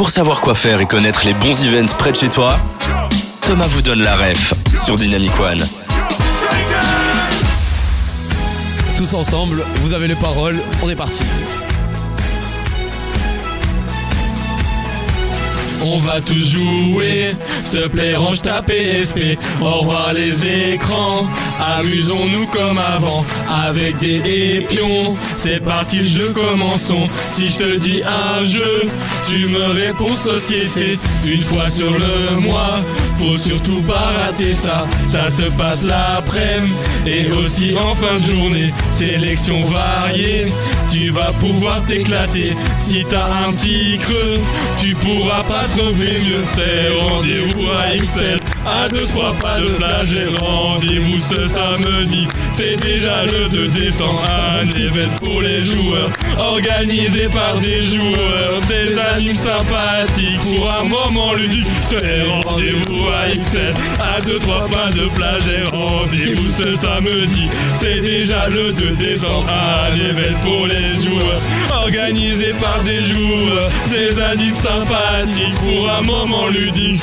Pour savoir quoi faire et connaître les bons events près de chez toi, Thomas vous donne la ref sur Dynamic One. Tous ensemble, vous avez les paroles, on est parti. On va tous jouer, s'il te plaît range ta PSP Au revoir les écrans, amusons-nous comme avant Avec des pions, c'est parti le jeu commençons Si je te dis un jeu, tu me réponds société. Une fois sur le mois, faut surtout pas rater ça. Ça se passe l'après-midi et aussi en fin de journée. Sélection variée, tu vas pouvoir t'éclater. Si t'as un petit creux, tu pourras pas trouver mieux. C'est rendez-vous à Excel. À deux, trois pas de plage et rendez-vous ce samedi. C'est déjà le 2 décembre, un événement pour les joueurs, organisé par des joueurs, animes sympathiques pour un moment ludique. C'est rendez-vous à Excel, à deux, trois pas de plage et rendez-vous ce samedi. C'est déjà le 2 décembre, un événement pour les joueurs, organisé par des joueurs, des animes sympathiques pour un moment ludique.